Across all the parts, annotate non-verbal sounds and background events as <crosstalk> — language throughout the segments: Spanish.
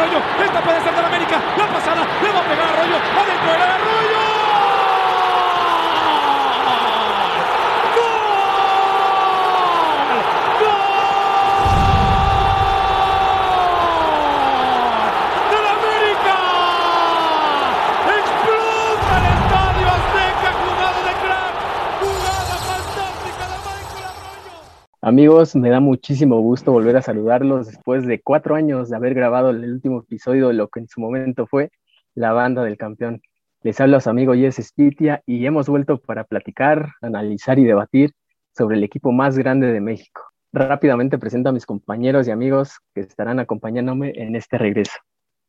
Arroyo. Esta puede ser del América. La pasada le va a pegar a Arroyo. Adentro del Arroyo. ¡Del América! ¡Explota el estadio Azteca! ¡Jugada de crack! ¡Jugada fantástica de Michael Arroyo! Amigos, me da muchísimo gusto volver a saludarlos después de cuatro años de haber grabado el último episodio de lo que en su momento fue la banda del campeón. Les habla su amigo Jess Spitia y hemos vuelto para platicar, analizar y debatir sobre el equipo más grande de México. Rápidamente presento a mis compañeros y amigos que estarán acompañándome en este regreso.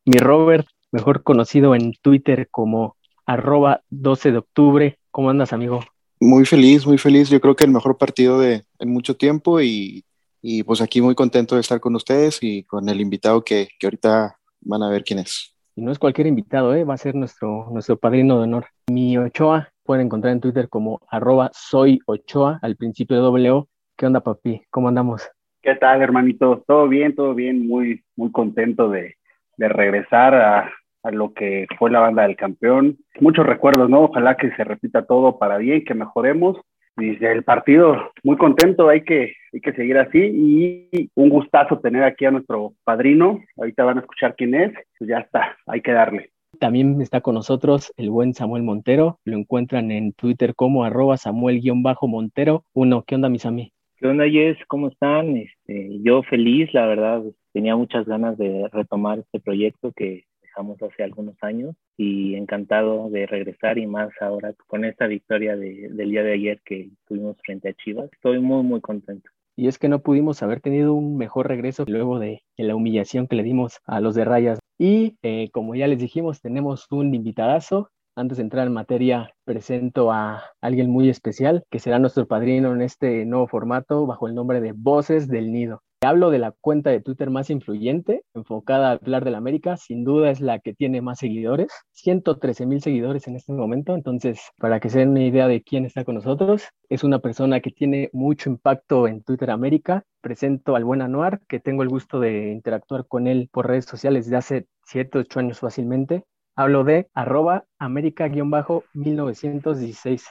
Mi Robert, mejor conocido en Twitter como arroba 12 de octubre. ¿Cómo andas, amigo? Muy feliz, muy feliz. Yo creo que el mejor partido de en mucho tiempo y, y pues aquí muy contento de estar con ustedes y con el invitado que, que ahorita van a ver quién es. Y no es cualquier invitado, ¿eh? va a ser nuestro, nuestro padrino de honor. Mi Ochoa, pueden encontrar en Twitter como arroba soy Ochoa, al principio de doble O. ¿Qué onda, papi? ¿Cómo andamos? ¿Qué tal, hermanito? Todo bien, todo bien, muy, muy contento de, de regresar a, a, lo que fue la banda del campeón. Muchos recuerdos, ¿no? Ojalá que se repita todo para bien, que mejoremos. Y el partido, muy contento, hay que, hay que seguir así. Y un gustazo tener aquí a nuestro padrino. Ahorita van a escuchar quién es. Pues ya está, hay que darle. También está con nosotros el buen Samuel Montero. Lo encuentran en Twitter como arroba Samuel-Montero. Uno, ¿qué onda, mis amigos? ¿Qué onda, Jess? ¿Cómo están? Este, yo feliz, la verdad, tenía muchas ganas de retomar este proyecto que hace algunos años y encantado de regresar y más ahora con esta victoria de, del día de ayer que tuvimos frente a Chivas. Estoy muy, muy contento. Y es que no pudimos haber tenido un mejor regreso luego de, de la humillación que le dimos a los de Rayas. Y eh, como ya les dijimos, tenemos un invitadazo antes de entrar en materia, presento a alguien muy especial que será nuestro padrino en este nuevo formato bajo el nombre de Voces del Nido. Hablo de la cuenta de Twitter más influyente, enfocada a hablar de la América, sin duda es la que tiene más seguidores, 113 mil seguidores en este momento, entonces para que se den una idea de quién está con nosotros, es una persona que tiene mucho impacto en Twitter América, presento al buen Anuar, que tengo el gusto de interactuar con él por redes sociales de hace 7, 8 años fácilmente, Hablo de arroba américa-1916.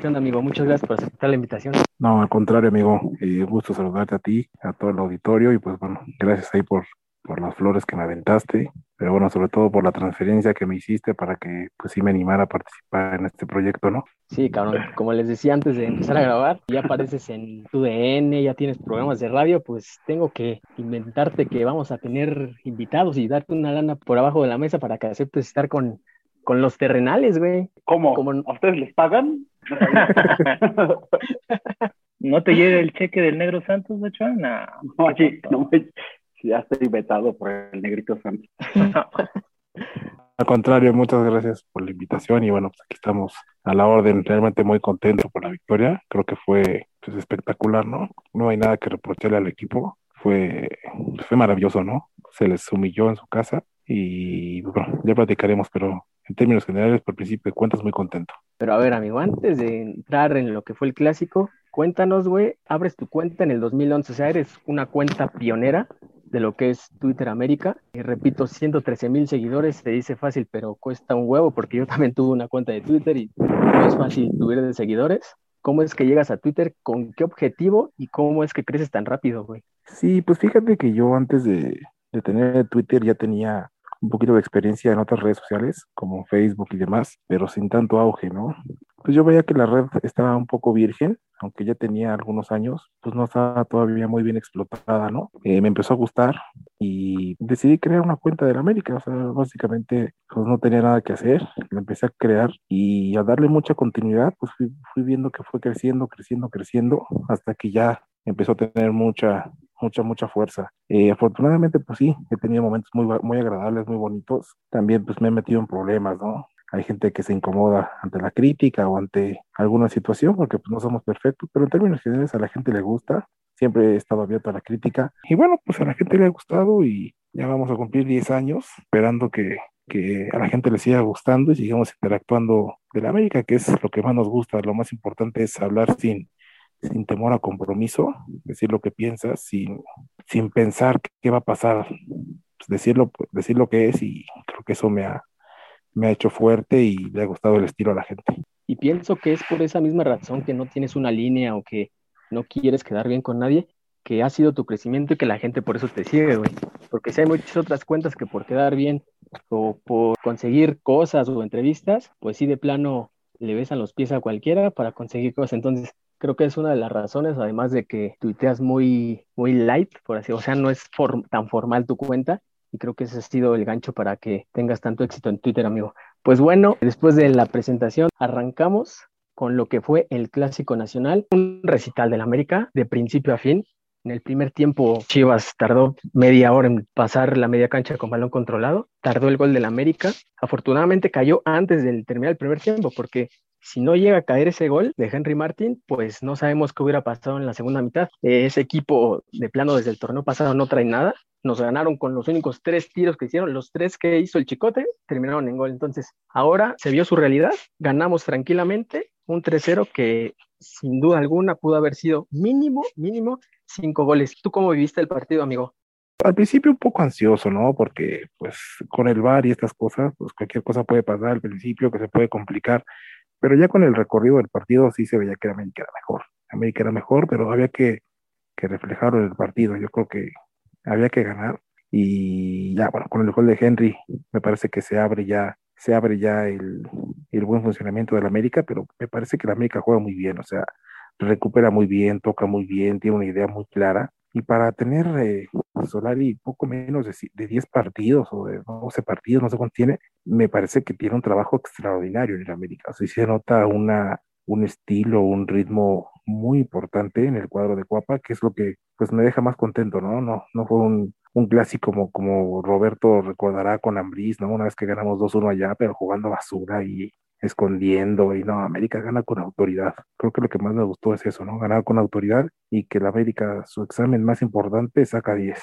¿Qué onda, amigo? Muchas gracias por aceptar la invitación. No, al contrario, amigo. Eh, gusto saludarte a ti, a todo el auditorio y pues bueno, gracias ahí por, por las flores que me aventaste, pero bueno, sobre todo por la transferencia que me hiciste para que pues sí me animara a participar en este proyecto, ¿no? Sí, cabrón, como les decía antes de empezar a grabar, ya apareces en tu DN, ya tienes programas de radio, pues tengo que inventarte que vamos a tener invitados y darte una lana por abajo de la mesa para que aceptes estar con, con los terrenales, güey. ¿Cómo? Como... ¿A ustedes les pagan? <laughs> ¿No te llega el cheque del Negro Santos, Ochoa? No, oye, no me ya estoy vetado por el negrito Santos. <laughs> Al contrario, muchas gracias por la invitación y bueno, pues aquí estamos a la orden, realmente muy contento por la victoria, creo que fue pues, espectacular, ¿no? No hay nada que reprocharle al equipo, fue, fue maravilloso, ¿no? Se les humilló en su casa y bueno, ya platicaremos, pero en términos generales, por principio de cuentas, muy contento. Pero a ver, amigo, antes de entrar en lo que fue el clásico, cuéntanos, güey, abres tu cuenta en el 2011, o sea, eres una cuenta pionera de lo que es Twitter América. Y repito, 113 mil seguidores, se dice fácil, pero cuesta un huevo porque yo también tuve una cuenta de Twitter y no es fácil subir de seguidores. ¿Cómo es que llegas a Twitter? ¿Con qué objetivo? ¿Y cómo es que creces tan rápido, güey? Sí, pues fíjate que yo antes de, de tener Twitter ya tenía un poquito de experiencia en otras redes sociales, como Facebook y demás, pero sin tanto auge, ¿no? Pues yo veía que la red estaba un poco virgen, aunque ya tenía algunos años, pues no estaba todavía muy bien explotada, ¿no? Eh, me empezó a gustar y decidí crear una cuenta de la América, o sea, básicamente pues no tenía nada que hacer, la empecé a crear y a darle mucha continuidad, pues fui, fui viendo que fue creciendo, creciendo, creciendo, hasta que ya empezó a tener mucha mucha, mucha fuerza. Eh, afortunadamente, pues sí, he tenido momentos muy, muy agradables, muy bonitos. También pues me he metido en problemas, ¿no? Hay gente que se incomoda ante la crítica o ante alguna situación porque pues no somos perfectos, pero en términos generales a la gente le gusta. Siempre he estado abierto a la crítica. Y bueno, pues a la gente le ha gustado y ya vamos a cumplir 10 años esperando que, que a la gente le siga gustando y sigamos interactuando de la América, que es lo que más nos gusta. Lo más importante es hablar sin, sin temor a compromiso, decir lo que piensas, sin, sin pensar qué va a pasar, pues decirlo, decir lo que es y creo que eso me ha, me ha hecho fuerte y le ha gustado el estilo a la gente. Y pienso que es por esa misma razón que no tienes una línea o que no quieres quedar bien con nadie, que ha sido tu crecimiento y que la gente por eso te sigue, güey. Porque si hay muchas otras cuentas que por quedar bien o por conseguir cosas o entrevistas, pues sí de plano le besan los pies a cualquiera para conseguir cosas. Entonces, creo que es una de las razones, además de que tuiteas muy, muy light, por así, o sea, no es tan formal tu cuenta, y creo que ese ha sido el gancho para que tengas tanto éxito en Twitter, amigo. Pues bueno, después de la presentación, arrancamos con lo que fue el Clásico Nacional, un recital del América de principio a fin. En el primer tiempo, Chivas tardó media hora en pasar la media cancha con balón controlado, tardó el gol del América. Afortunadamente cayó antes del terminar el primer tiempo, porque si no llega a caer ese gol de Henry Martin, pues no sabemos qué hubiera pasado en la segunda mitad. Ese equipo de plano desde el torneo pasado no trae nada nos ganaron con los únicos tres tiros que hicieron, los tres que hizo el Chicote, terminaron en gol. Entonces, ahora se vio su realidad, ganamos tranquilamente un 3-0 que sin duda alguna pudo haber sido mínimo, mínimo cinco goles. ¿Tú cómo viviste el partido, amigo? Al principio un poco ansioso, ¿no? Porque pues con el VAR y estas cosas, pues cualquier cosa puede pasar al principio que se puede complicar, pero ya con el recorrido del partido sí se veía que América era mejor. América era mejor, pero había que, que en el partido. Yo creo que había que ganar. Y ya, bueno, con el gol de Henry, me parece que se abre ya, se abre ya el, el buen funcionamiento del América, pero me parece que la América juega muy bien, o sea, recupera muy bien, toca muy bien, tiene una idea muy clara. Y para tener eh, Solari poco menos de, de 10 partidos o de 12 partidos, no sé cuánto tiene, me parece que tiene un trabajo extraordinario en el América. O sea, se nota una, un estilo, un ritmo muy importante en el cuadro de Cuapa, que es lo que pues me deja más contento, ¿no? No, no fue un, un clásico como, como Roberto recordará con Ambriz, ¿no? Una vez que ganamos 2-1 allá, pero jugando basura y escondiendo, y no, América gana con autoridad. Creo que lo que más me gustó es eso, ¿no? Ganar con autoridad y que la América, su examen más importante, saca 10.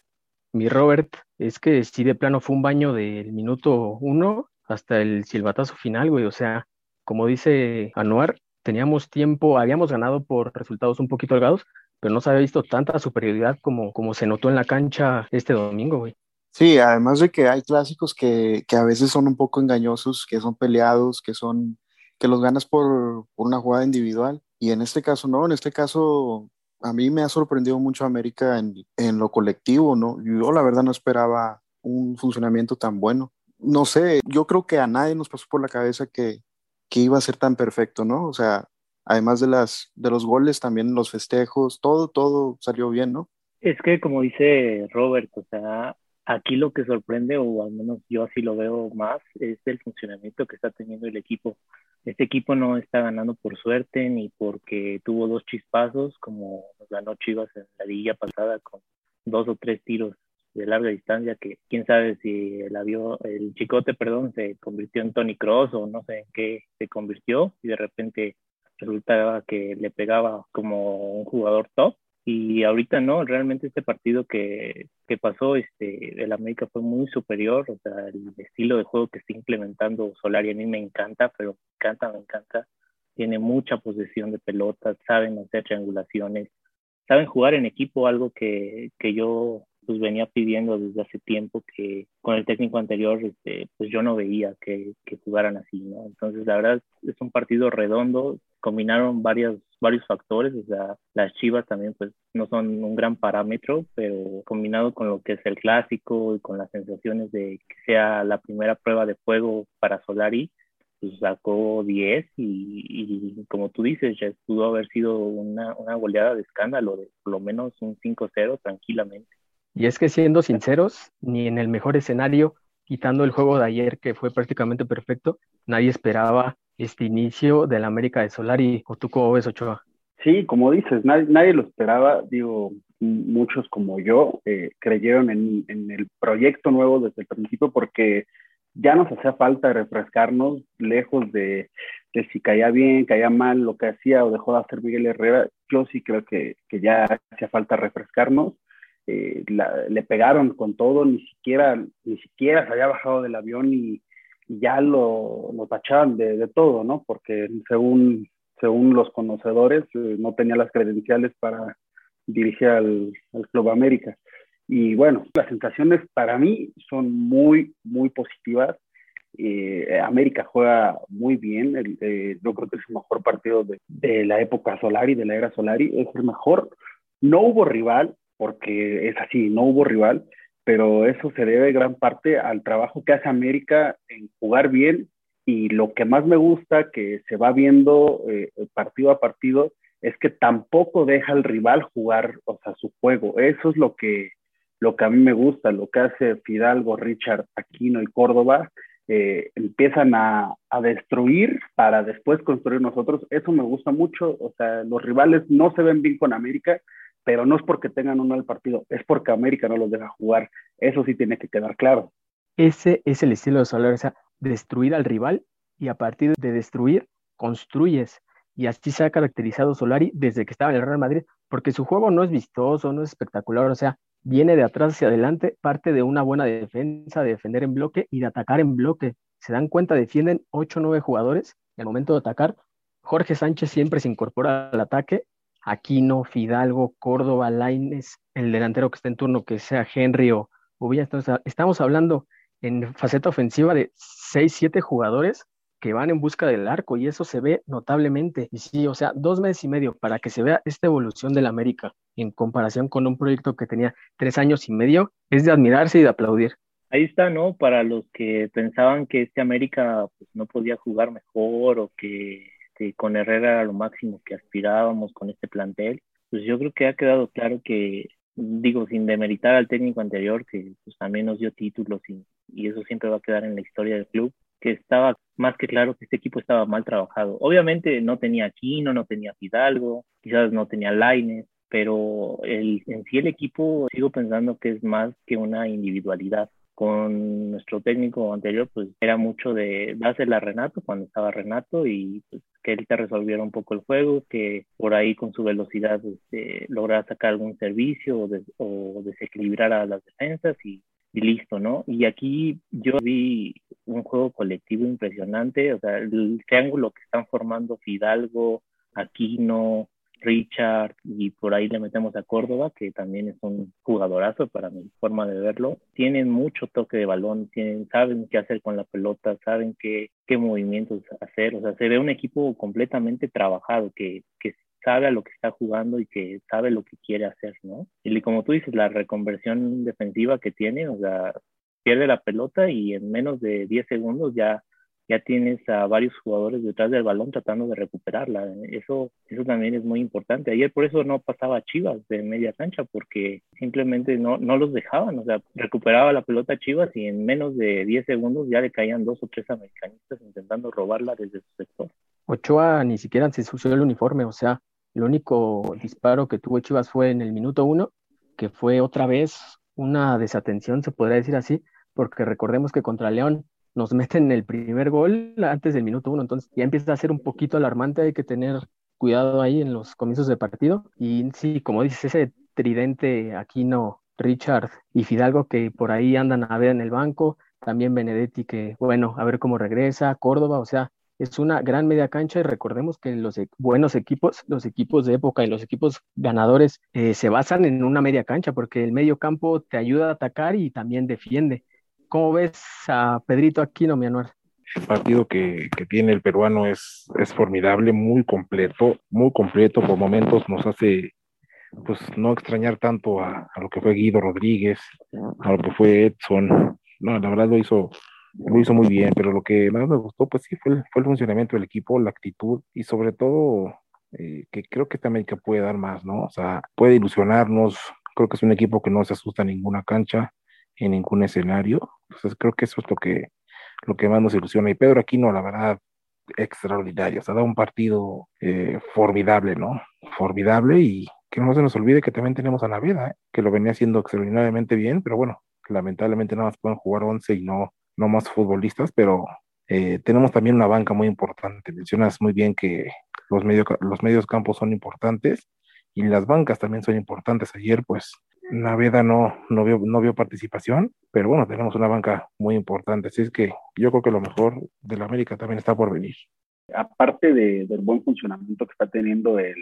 Mi Robert, es que sí de plano fue un baño del minuto uno hasta el silbatazo final, güey. O sea, como dice Anuar, teníamos tiempo, habíamos ganado por resultados un poquito holgados, pero no se había visto tanta superioridad como, como se notó en la cancha este domingo, güey. Sí, además de que hay clásicos que, que, a veces son un poco engañosos, que son peleados, que son que los ganas por, por, una jugada individual. Y en este caso no, en este caso a mí me ha sorprendido mucho América en, en lo colectivo, ¿no? Yo la verdad no esperaba un funcionamiento tan bueno. No sé, yo creo que a nadie nos pasó por la cabeza que, que iba a ser tan perfecto, ¿no? O sea, además de, las, de los goles, también los festejos, todo, todo salió bien, ¿no? Es que como dice Robert, o sea, aquí lo que sorprende, o al menos yo así lo veo más, es el funcionamiento que está teniendo el equipo. Este equipo no está ganando por suerte ni porque tuvo dos chispazos, como nos ganó Chivas en la liga pasada con dos o tres tiros de larga distancia que quién sabe si el avión, el chicote, perdón, se convirtió en Tony Cross o no sé en qué se convirtió y de repente resultaba que le pegaba como un jugador top y ahorita no, realmente este partido que, que pasó, este, el América fue muy superior, o sea, el estilo de juego que está implementando Solari a mí me encanta, pero me encanta, me encanta, tiene mucha posesión de pelotas, saben hacer triangulaciones, saben jugar en equipo, algo que, que yo pues venía pidiendo desde hace tiempo que con el técnico anterior este, pues yo no veía que, que, jugaran así, ¿no? Entonces la verdad es un partido redondo, combinaron varios, varios factores, o sea, las Chivas también pues no son un gran parámetro, pero combinado con lo que es el clásico y con las sensaciones de que sea la primera prueba de fuego para Solari, pues sacó 10 y, y, como tú dices, ya pudo haber sido una, una goleada de escándalo, de por lo menos un 5-0 tranquilamente. Y es que siendo sinceros, ni en el mejor escenario, quitando el juego de ayer que fue prácticamente perfecto, nadie esperaba este inicio del América de Solari. ¿O tú cómo ves, Ochoa? Sí, como dices, nadie, nadie lo esperaba. Digo, muchos como yo eh, creyeron en, en, el proyecto nuevo desde el principio porque ya nos hacía falta refrescarnos lejos de, de, si caía bien, caía mal lo que hacía o dejó de hacer Miguel Herrera. Yo sí creo que, que ya hacía falta refrescarnos. Eh, le pegaron con todo, ni siquiera, ni siquiera se había bajado del avión y, ya lo, lo tachaban de, de, todo, ¿no? Porque según, según los conocedores eh, no tenía las credenciales para dirigir al, al Club América. Y bueno, las sensaciones para mí son muy, muy positivas. Eh, América juega muy bien. El, eh, yo creo que es el mejor partido de, de, la época Solari, de la era Solari. Es el mejor. No hubo rival, porque es así, no hubo rival, pero eso se debe gran parte al trabajo que hace América en jugar bien. Y lo que más me gusta, que se va viendo eh, partido a partido, es que tampoco deja al rival jugar, o sea, su juego. Eso es lo que, lo que a mí me gusta, lo que hace Fidalgo, Richard, Aquino y Córdoba, eh, empiezan a, a, destruir para después construir nosotros. Eso me gusta mucho, o sea, los rivales no se ven bien con América, pero no es porque tengan un mal partido, es porque América no los deja jugar. Eso sí tiene que quedar claro. Ese es el estilo de Soler, o sea, destruir al rival y a partir de destruir, construyes. Y así se ha caracterizado Solari desde que estaba en el Real Madrid, porque su juego no es vistoso, no es espectacular, o sea, viene de atrás hacia adelante, parte de una buena defensa, de defender en bloque y de atacar en bloque. Se dan cuenta, defienden 8 o 9 jugadores y al momento de atacar, Jorge Sánchez siempre se incorpora al ataque. Aquino, Fidalgo, Córdoba, Laines, el delantero que está en turno, que sea Henry o Ubilla. Entonces, estamos hablando en faceta ofensiva de 6, 7 jugadores que van en busca del arco y eso se ve notablemente. Y sí, o sea, dos meses y medio para que se vea esta evolución del América en comparación con un proyecto que tenía tres años y medio, es de admirarse y de aplaudir. Ahí está, ¿no? Para los que pensaban que este América pues, no podía jugar mejor o que, que con Herrera era lo máximo que aspirábamos con este plantel, pues yo creo que ha quedado claro que digo, sin demeritar al técnico anterior, que pues, también nos dio títulos y, y, eso siempre va a quedar en la historia del club, que estaba más que claro que este equipo estaba mal trabajado. Obviamente no tenía Aquino, no tenía Fidalgo, quizás no tenía Laines, pero el, en sí el equipo sigo pensando que es más que una individualidad. Con nuestro técnico anterior, pues era mucho de dársela a Renato cuando estaba Renato y pues, que él te resolviera un poco el juego, que por ahí con su velocidad lograra sacar algún servicio o, de, o desequilibrar a las defensas y y listo, ¿no? Y aquí yo vi un juego colectivo impresionante, o sea, el triángulo que están formando Fidalgo, Aquino, Richard y por ahí le metemos a Córdoba, que también es un jugadorazo para mi forma de verlo. Tienen mucho toque de balón, tienen, saben qué hacer con la pelota, saben qué, qué movimientos hacer, o sea, se ve un equipo completamente trabajado que, que sabe a lo que está jugando y que sabe lo que quiere hacer, ¿no? Y como tú dices, la reconversión defensiva que tiene, o sea, pierde la pelota y en menos de 10 segundos ya, ya tienes a varios jugadores detrás del balón tratando de recuperarla. Eso, eso también es muy importante. Ayer por eso no pasaba Chivas de media cancha, porque simplemente no, no los dejaban. O sea, recuperaba la pelota Chivas y en menos de 10 segundos ya le caían dos o tres americanistas intentando robarla desde su sector. Ochoa ni siquiera se sució el uniforme, o sea, el único disparo que tuvo Chivas fue en el minuto uno, que fue otra vez una desatención, se podría decir así, porque recordemos que contra León nos meten el primer gol antes del minuto uno, entonces ya empieza a ser un poquito alarmante, hay que tener cuidado ahí en los comienzos de partido. Y sí, como dices, ese tridente Aquino, Richard y Fidalgo que por ahí andan a ver en el banco, también Benedetti que, bueno, a ver cómo regresa, Córdoba, o sea, es una gran media cancha y recordemos que los e, buenos equipos, los equipos de época y los equipos ganadores eh, se basan en una media cancha porque el medio campo te ayuda a atacar y también defiende. ¿Cómo ves a Pedrito Aquino, mi Anuar? El partido que, que, tiene el peruano es, es formidable, muy completo, muy completo, por momentos nos hace pues no extrañar tanto a, a lo que fue Guido Rodríguez, a lo que fue Edson, no, la verdad lo hizo lo hizo muy bien, pero lo que más me gustó, pues sí, fue el, fue el funcionamiento del equipo, la actitud y sobre todo eh, que creo que también que puede dar más, ¿no? O sea, puede ilusionarnos, creo que es un equipo que no se asusta en ninguna cancha, en ningún escenario, entonces creo que eso es lo que, lo que más nos ilusiona. Y Pedro Aquino, la verdad, extraordinario, o sea, da un partido eh, formidable, ¿no? Formidable y, que no se nos olvide que también tenemos a Naveda, ¿eh? que lo venía haciendo extraordinariamente bien, pero bueno, lamentablemente nada más pueden jugar 11 y no, no más futbolistas, pero eh, tenemos también una banca muy importante. Mencionas muy bien que los, medio, los medios campos son importantes y las bancas también son importantes. Ayer, pues, Naveda no, no, vio, no vio participación, pero bueno, tenemos una banca muy importante. Así es que yo creo que lo mejor de la América también está por venir. Aparte de, del buen funcionamiento que está teniendo el,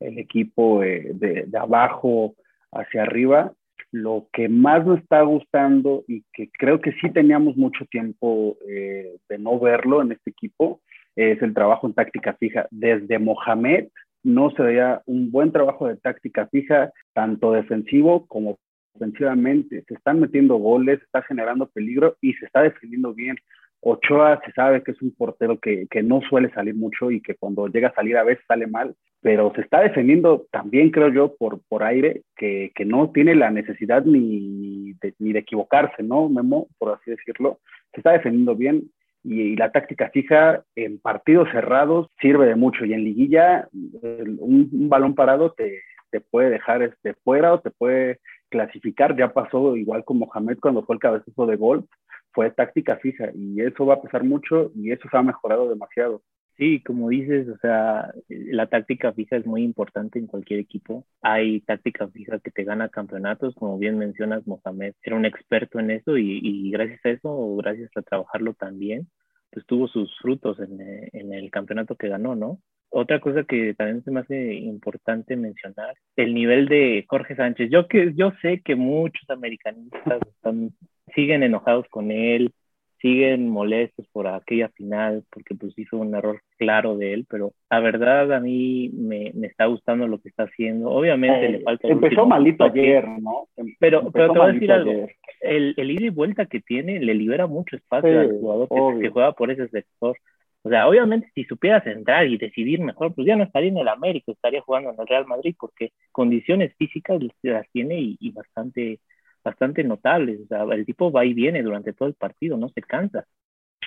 el equipo de, abajo hacia arriba, lo que más me está gustando y que creo que sí teníamos mucho tiempo eh, de no verlo en este equipo es el trabajo en táctica fija. Desde Mohamed no se veía un buen trabajo de táctica fija, tanto defensivo como ofensivamente. Se están metiendo goles, está generando peligro y se está defendiendo bien. Ochoa se sabe que es un portero que, que, no suele salir mucho y que cuando llega a salir a veces sale mal, pero se está defendiendo también, creo yo, por, por aire, que, que no tiene la necesidad ni de, ni de equivocarse, ¿no, Memo? Por así decirlo. Se está defendiendo bien y, la táctica fija en partidos cerrados sirve de mucho y en liguilla un, balón parado te, te puede dejar este, fuera o te puede clasificar. Ya pasó igual con Mohamed cuando fue el cabezazo de gol fue táctica fija y eso va a pesar mucho y eso se ha mejorado demasiado. Sí, como dices, o sea, la táctica fija es muy importante en cualquier equipo. Hay táctica fija que te gana campeonatos, como bien mencionas, Mohamed era un experto en eso y, y gracias a eso, o gracias a trabajarlo también, pues tuvo sus frutos en, en el campeonato que ganó, ¿no? Otra cosa que también se me hace importante mencionar, el nivel de Jorge Sánchez. Yo que yo sé que muchos americanistas están, siguen enojados con él, siguen molestos por aquella final, porque pues hizo un error claro de él, pero la verdad a mí me, me está gustando lo que está haciendo. Obviamente eh, le falta... Empezó malito toque, ayer, ¿no? Pero, empezó pero te voy a decir algo, el, el ida y vuelta que tiene le libera mucho espacio sí, al jugador que, que juega por ese sector. O sea, obviamente si supieras entrar y decidir mejor, pues ya no estaría en el América, estaría jugando en el Real Madrid, porque condiciones físicas las tiene y, y bastante, bastante notables. El tipo va y viene durante todo el partido, no se cansa.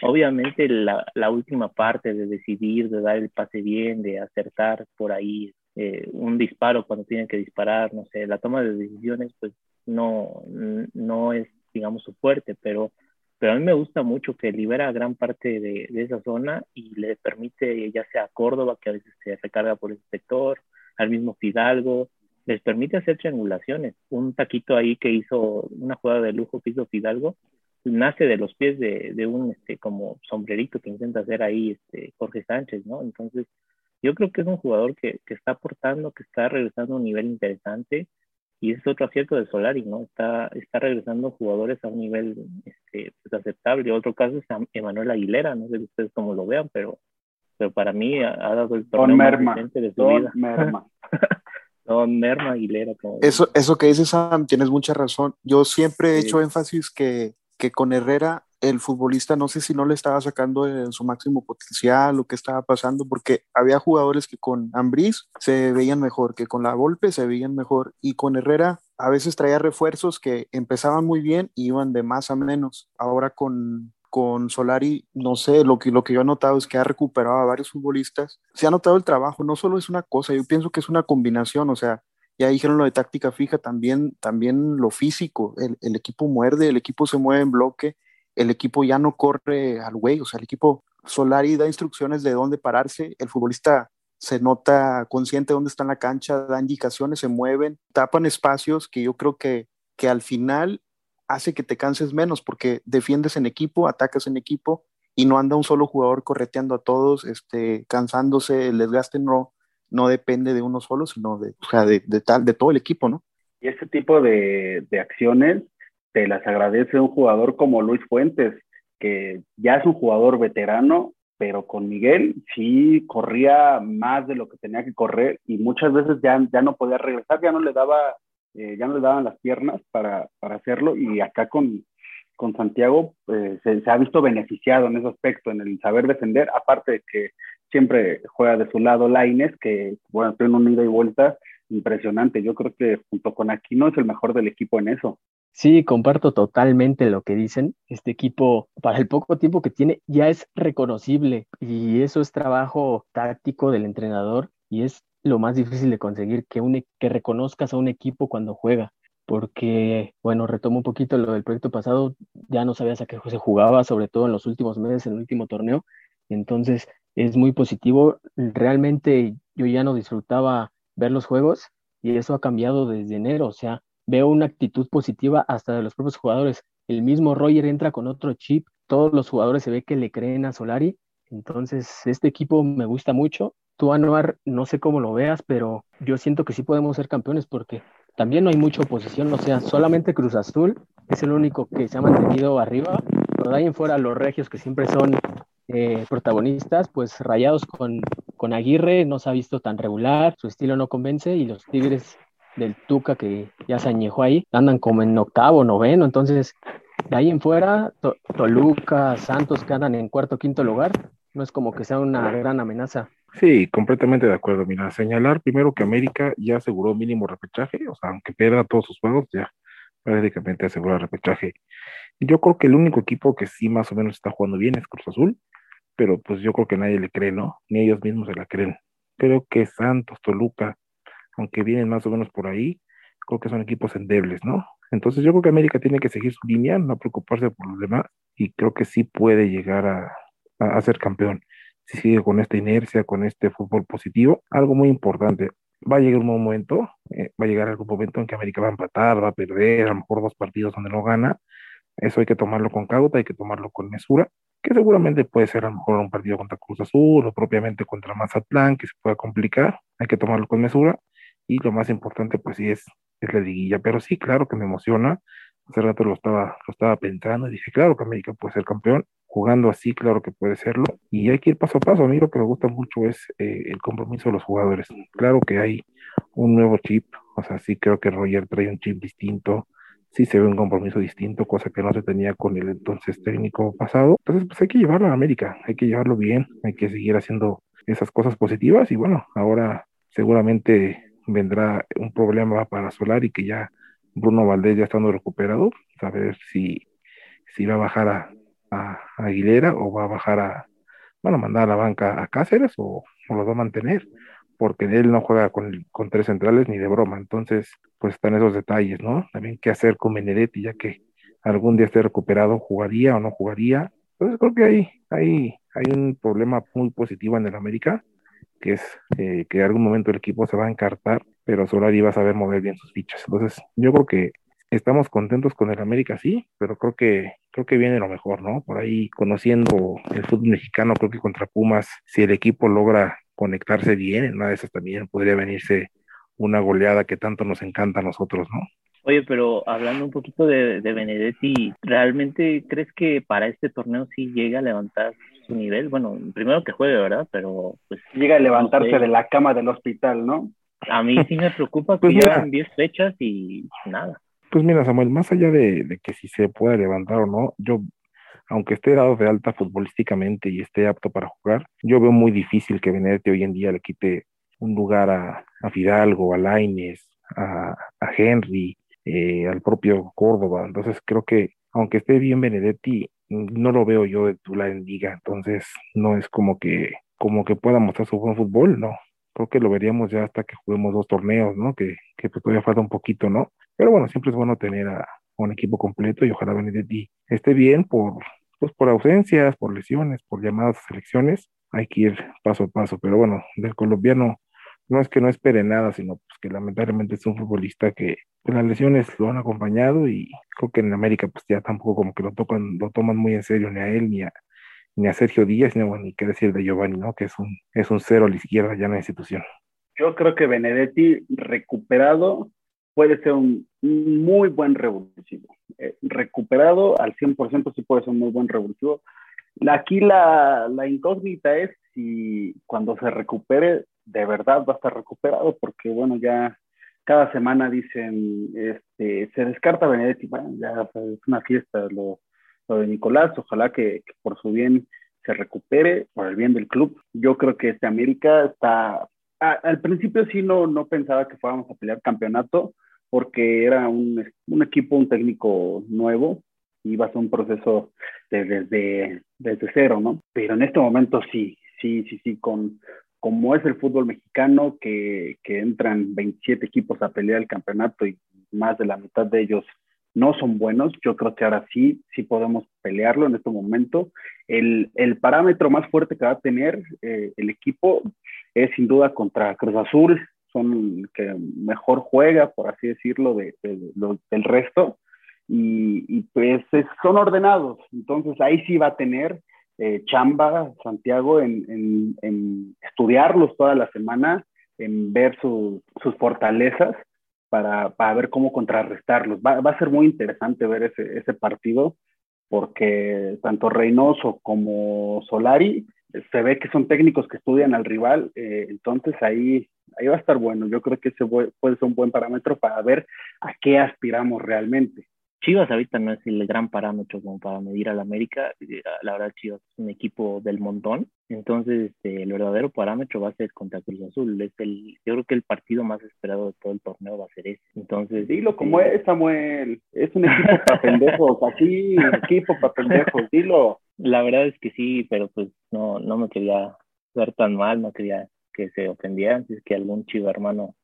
Obviamente la, la última parte de decidir, de dar el pase bien, de acertar por ahí eh, un disparo cuando tienen que disparar, no sé, la toma de decisiones, pues no, no es, digamos, su fuerte, pero pero a mí me gusta mucho que libera gran parte de, de, esa zona y le permite, ya sea a Córdoba, que a veces se recarga por ese sector, al mismo Fidalgo, les permite hacer triangulaciones. Un taquito ahí que hizo, una jugada de lujo que hizo Fidalgo, nace de los pies de, de un este, como sombrerito que intenta hacer ahí este, Jorge Sánchez, ¿no? Entonces, yo creo que es un jugador que, que está aportando, que está regresando a un nivel interesante y es otro acierto de Solari, ¿no? Está, está regresando jugadores a un nivel este, pues, aceptable. Otro caso es Emanuel Aguilera, no sé si ustedes cómo lo vean, pero, pero para mí ha, ha dado el torneo más de su Don vida. Merma. <laughs> Don Merma Aguilera. Eso, eso que dices, Sam, tienes mucha razón. Yo siempre he sí. hecho énfasis que, que con Herrera el futbolista no sé si no le estaba sacando en su máximo potencial o qué estaba pasando, porque había jugadores que con Ambriz se veían mejor, que con la Volpe se veían mejor, y con Herrera a veces traía refuerzos que empezaban muy bien y iban de más a menos. Ahora con, con Solari, no sé, lo que, lo que yo he notado es que ha recuperado a varios futbolistas. Se ha notado el trabajo, no solo es una cosa, yo pienso que es una combinación, o sea, ya dijeron lo de táctica fija, también, también lo físico, el, equipo muerde, el equipo se mueve en bloque, el equipo ya no corre al güey, o sea, el equipo Solari da instrucciones de dónde pararse, el futbolista se nota consciente de dónde está en la cancha, da indicaciones, se mueven, tapan espacios que yo creo que, que al final hace que te canses menos porque defiendes en equipo, atacas en equipo y no anda un solo jugador correteando a todos, este, cansándose, el desgaste no, no depende de uno solo, sino de, o sea, de, de, tal, de todo el equipo, ¿no? Y ese tipo de, de acciones te las agradece un jugador como Luis Fuentes, que ya es un jugador veterano, pero con Miguel sí corría más de lo que tenía que correr y muchas veces ya, ya no podía regresar, ya no le daba, eh, ya no le daban las piernas para, para hacerlo y acá con, con Santiago eh, se, se, ha visto beneficiado en ese aspecto, en el saber defender, aparte de que siempre juega de su lado Laines, que bueno, tiene un ida y vuelta impresionante. Yo creo que junto con Aquino es el mejor del equipo en eso. Sí, comparto totalmente lo que dicen. Este equipo, para el poco tiempo que tiene, ya es reconocible y eso es trabajo táctico del entrenador y es lo más difícil de conseguir, que, un, e, que reconozcas a un equipo cuando juega, porque, bueno, retomo un poquito lo del proyecto pasado, ya no sabías a qué se jugaba, sobre todo en los últimos meses, en el último torneo, entonces es muy positivo. Realmente yo ya no disfrutaba ver los juegos y eso ha cambiado desde enero, o sea, veo una actitud positiva hasta de los propios jugadores. El mismo Roger entra con otro chip, todos los jugadores se ve que le creen a Solari, entonces este equipo me gusta mucho. Tú, Anuar, no sé cómo lo veas, pero yo siento que sí podemos ser campeones porque también no hay mucha oposición, o sea, solamente Cruz Azul es el único que se ha mantenido arriba, pero de ahí en fuera los regios que siempre son eh, protagonistas, pues rayados con, con Aguirre no se ha visto tan regular, su estilo no convence y los Tigres del Tuca que ya se añejó ahí, andan como en octavo, noveno, entonces de ahí en fuera, Toluca, Santos que andan en cuarto, quinto lugar, no es como que sea una gran amenaza. Sí, completamente de acuerdo. Mira, señalar primero que América ya aseguró mínimo repechaje, o sea, aunque pierda todos sus juegos, ya prácticamente aseguró el repechaje. Yo creo que el único equipo que sí más o menos está jugando bien es Cruz Azul, pero pues yo creo que nadie le cree, ¿no? Ni ellos mismos se la creen. Creo que Santos, Toluca, aunque vienen más o menos por ahí, creo que son equipos endebles, ¿no? Entonces yo creo que América tiene que seguir su línea, no preocuparse por los demás, y creo que sí puede llegar a, a, ser campeón. Si sigue con esta inercia, con este fútbol positivo, algo muy importante, va a llegar un momento, eh, va a llegar algún momento en que América va a empatar, va a perder, a lo mejor dos partidos donde no gana. Eso hay que tomarlo con cauta, hay que tomarlo con mesura, que seguramente puede ser a lo mejor un partido contra Cruz Azul o propiamente contra Mazatlán, que se pueda complicar, hay que tomarlo con mesura. Y lo más importante, pues sí, es, es la liguilla. Pero sí, claro que me emociona. Hace rato lo estaba, lo estaba pensando y dije, claro que América puede ser campeón jugando así, claro que puede serlo. Y hay que ir paso a paso. A mí lo que me gusta mucho es eh, el compromiso de los jugadores. Claro que hay un nuevo chip, o sea, sí creo que Roger trae un chip distinto, sí se ve un compromiso distinto, cosa que no se tenía con el entonces técnico pasado. Entonces, pues hay que llevarlo a América, hay que llevarlo bien, hay que seguir haciendo esas cosas positivas y bueno, ahora seguramente vendrá un problema para Solar y que ya Bruno Valdés ya estando recuperado, saber si, si va a bajar a, a, Aguilera o va a bajar a, bueno, mandar a la banca a Cáceres o, o los va a mantener, porque él no juega con, con, tres centrales ni de broma, entonces pues están esos detalles, ¿no? También qué hacer con Benedetti, ya que algún día esté recuperado, jugaría o no jugaría. Entonces creo que hay, hay, hay un problema muy positivo en el América, que es eh, que en algún momento el equipo se va a encartar, pero Solari va a saber mover bien sus fichas. Entonces yo creo que estamos contentos con el América, sí, pero creo que creo que viene lo mejor, ¿no? Por ahí conociendo el fútbol mexicano, creo que contra Pumas, si el equipo logra conectarse bien, en una de esas también podría venirse una goleada que tanto nos encanta a nosotros, ¿no? Oye, pero hablando un poquito de, de Benedetti, ¿realmente crees que para este torneo sí llega a levantar su nivel? Bueno, primero que juegue, ¿verdad? Pero pues... Llega a levantarse de la cama del hospital, ¿no? A mí sí me preocupa <laughs> que pues llevan 10 fechas y nada. Pues mira, Samuel, más allá de, que si se puede levantar o no, yo, aunque esté dado de alta futbolísticamente y esté apto para jugar, yo veo muy difícil que Benedetti hoy en día le quite un lugar a, Fidalgo, a Laines, a, Henry, eh, al propio Córdoba. Entonces creo que aunque esté bien Benedetti, no lo veo yo de titular en liga. Entonces no es como que como que pueda mostrar su buen fútbol, no. Creo que lo veríamos ya hasta que juguemos dos torneos, ¿no? Que, que pues todavía falta un poquito, ¿no? Pero bueno, siempre es bueno tener a un equipo completo y ojalá Benedetti esté bien por, pues por ausencias, por lesiones, por llamadas a selecciones. Hay que ir paso a paso. Pero bueno, del colombiano no es que no espere nada, sino pues que lamentablemente es un futbolista que las lesiones lo han acompañado y creo que en América pues ya tampoco como que lo tocan, lo toman muy en serio ni a él ni a, ni a Sergio Díaz, ni, bueno, ni qué decir de Giovanni, ¿no? Que es un, es un cero a la izquierda ya en la institución. Yo creo que Benedetti recuperado puede ser un, muy buen revulsivo. Eh, recuperado al 100% sí puede ser un muy buen revulsivo. Aquí la, la, incógnita es si cuando se recupere de verdad va a estar recuperado, porque bueno, ya cada semana dicen, este, se descarta Benedetti, bueno, ya es una fiesta lo, lo de Nicolás, ojalá que, que, por su bien se recupere, por el bien del club. Yo creo que este América está, al principio sí no, no pensaba que fuéramos a pelear campeonato, porque era un, un equipo, un técnico nuevo, iba a ser un proceso desde, desde cero, ¿no? Pero en este momento sí, sí, sí, sí, con, como es el fútbol mexicano, que, que entran 27 equipos a pelear el campeonato y más de la mitad de ellos no son buenos. Yo creo que ahora sí, sí podemos pelearlo en este momento. El, el parámetro más fuerte que va a tener eh, el equipo es sin duda contra Cruz Azul, son que mejor juega, por así decirlo, de, del resto. Y, y pues son ordenados, entonces ahí sí va a tener eh, chamba Santiago en, en, en, estudiarlos toda la semana, en ver sus fortalezas para, para, ver cómo contrarrestarlos. Va, va, a ser muy interesante ver ese, ese partido porque tanto Reynoso como Solari se ve que son técnicos que estudian al rival, eh, entonces ahí, ahí va a estar bueno. Yo creo que ese puede ser un buen parámetro para ver a qué aspiramos realmente. Chivas ahorita no es el gran parámetro como para medir al América. La verdad, Chivas es un equipo del montón. Entonces, este, el verdadero parámetro va a ser contra Cruz Azul. Es el, yo creo que el partido más esperado de todo el torneo va a ser ese. Entonces, dilo como es, Samuel. Es un equipo para <laughs> pendejos. Así, equipo para pendejos. Dilo. La verdad es que sí, pero pues no, no me quería ver tan mal. No quería que se ofendieran. Si es que algún chivo hermano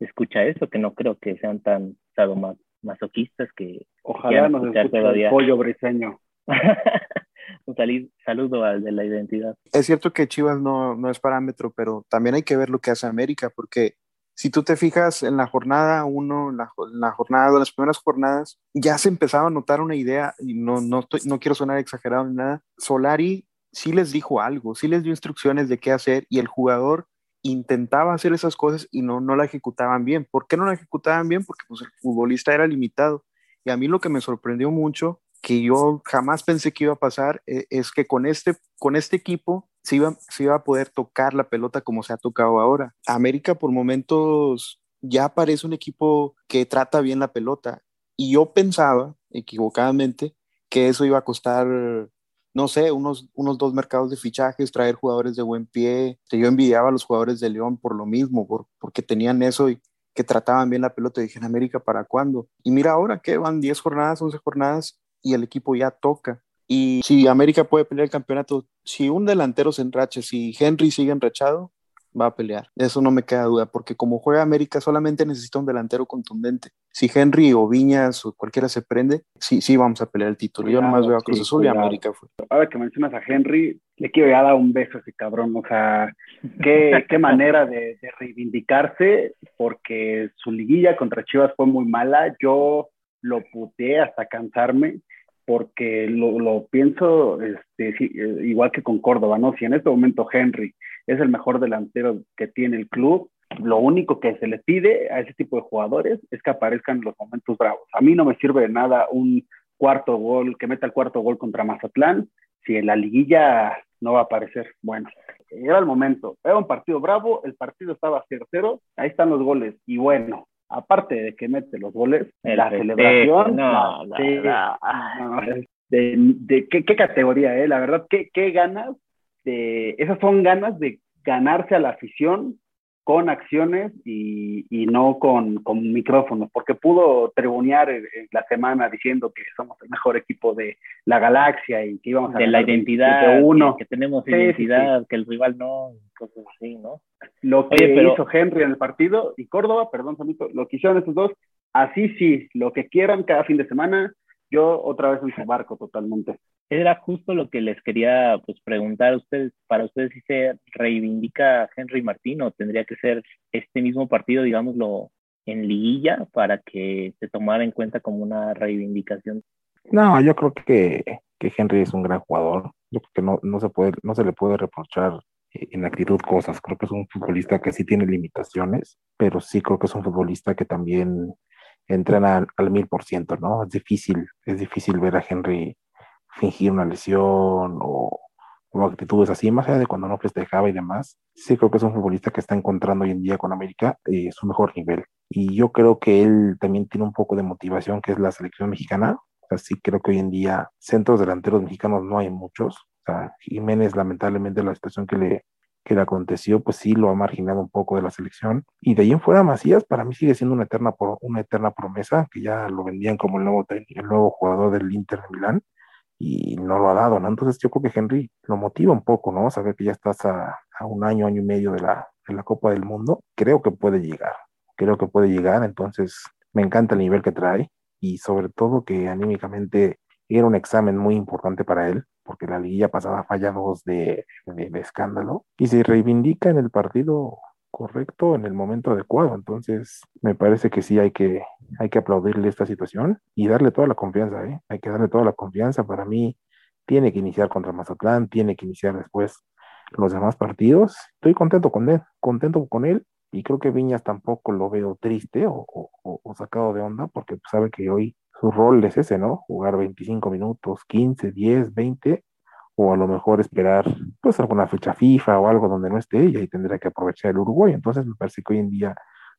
escucha eso, que no creo que sean tan sadomas masoquistas que ojalá nos escuche el pollo briseño. <laughs> Un saludo al de la identidad. Es cierto que Chivas no, no es parámetro pero también hay que ver lo que hace América porque si tú te fijas en la jornada uno, en la, en la jornada, en las primeras jornadas, ya se empezaba a notar una idea, y no, no, estoy, no quiero sonar exagerado ni nada. Solari sí les dijo algo, sí les dio instrucciones de qué hacer, y el jugador intentaba hacer esas cosas y no, no la ejecutaban bien. ¿Por qué no la ejecutaban bien? Porque pues, el futbolista era limitado. Y a mí lo que me sorprendió mucho, que yo jamás pensé que iba a pasar, eh, es que con este, con este equipo se iba, se iba a poder tocar la pelota como se ha tocado ahora. América por momentos ya parece un equipo que trata bien la pelota. Y yo pensaba, equivocadamente, que eso iba a costar no sé, unos, unos dos mercados de fichajes, traer jugadores de buen pie. Yo envidiaba a los jugadores de León por lo mismo, por, porque tenían eso y que trataban bien la pelota. Y dije, en América, ¿para cuándo? Y mira ahora que van 10 jornadas, 11 jornadas y el equipo ya toca. Y si América puede pelear el campeonato, si un delantero se enracha, si Henry sigue enrachado, va a pelear. Eso no me queda duda, porque como juega América solamente necesita un delantero contundente. Si Henry o Viñas o cualquiera se prende, sí, sí vamos a pelear el título. Yo nomás veo a Cruz Azul y América fue. Ahora que mencionas a Henry, le quiero ya dar un beso a ese cabrón. O sea, qué, <laughs> qué manera de, de, reivindicarse, porque su liguilla contra Chivas fue muy mala. Yo lo puteé hasta cansarme porque lo, lo pienso este, eh, igual que con Córdoba, ¿no? Si en este momento Henry es el mejor delantero que tiene el club. Lo único que se le pide a ese tipo de jugadores es que aparezcan en los momentos bravos. A mí no me sirve de nada un cuarto gol, que meta el cuarto gol contra Mazatlán, si en la liguilla no va a aparecer. Bueno, era el momento. Era un partido bravo, el partido estaba 0-0, ahí están los goles. Y bueno, aparte de que mete los goles, la celebración, no, no, no, de, de, ¿qué, qué, categoría, eh? La verdad, qué, qué ganas este, esas son ganas de ganarse a la afición con acciones y, y no con, con, micrófonos, porque pudo tribunear en, la semana diciendo que somos el mejor equipo de la galaxia y que íbamos a de la identidad, uno. Que, que, tenemos sí, identidad, sí, sí. que el rival no, cosas así, ¿no? Lo que Oye, pero... hizo Henry en el partido y Córdoba, perdón, Samito, lo que hicieron estos dos, así sí, lo que quieran cada fin de semana, yo otra vez en su barco totalmente era justo lo que les quería pues, preguntar a ustedes. Para ustedes, si se reivindica Henry Martín o tendría que ser este mismo partido, digámoslo, en liguilla para que se tomara en cuenta como una reivindicación. No, yo creo que, que Henry es un gran jugador. Yo creo que no, no, se puede, no se le puede reprochar en actitud cosas. Creo que es un futbolista que sí tiene limitaciones, pero sí creo que es un futbolista que también entrena al mil por ciento, ¿no? Es difícil, es difícil ver a Henry fingir una lesión o, o, actitudes así, más allá de cuando no festejaba y demás, sí creo que es un futbolista que está encontrando hoy en día con América eh, su mejor nivel. Y yo creo que él también tiene un poco de motivación, que es la selección mexicana. O sea, sí creo que hoy en día centros delanteros mexicanos no hay muchos. O sea, Jiménez, lamentablemente, la situación que le, que le aconteció, pues sí lo ha marginado un poco de la selección. Y de ahí en fuera, Macías para mí sigue siendo una eterna, una eterna promesa, que ya lo vendían como el nuevo, el nuevo jugador del Inter de Milán y no lo ha dado, ¿no? Entonces yo creo que Henry lo motiva un poco, ¿no? Saber que ya estás a, a un año, año y medio de la, de la Copa del Mundo, creo que puede llegar, creo que puede llegar, entonces me encanta el nivel que trae y sobre todo que anímicamente era un examen muy importante para él, porque la liguilla pasada falla dos de, de, escándalo y se reivindica en el partido correcto en el momento adecuado. Entonces, me parece que sí hay que, hay que aplaudirle esta situación y darle toda la confianza, ¿eh? Hay que darle toda la confianza. Para mí, tiene que iniciar contra Mazatlán, tiene que iniciar después los demás partidos. Estoy contento con él, contento con él y creo que Viñas tampoco lo veo triste o, o, sacado de onda porque sabe que hoy su rol es ese, ¿no? Jugar 25 minutos, 15, 10, 20 o a lo mejor esperar pues alguna fecha FIFA o algo donde no esté y ahí tendrá que aprovechar el Uruguay. Entonces me parece que hoy en día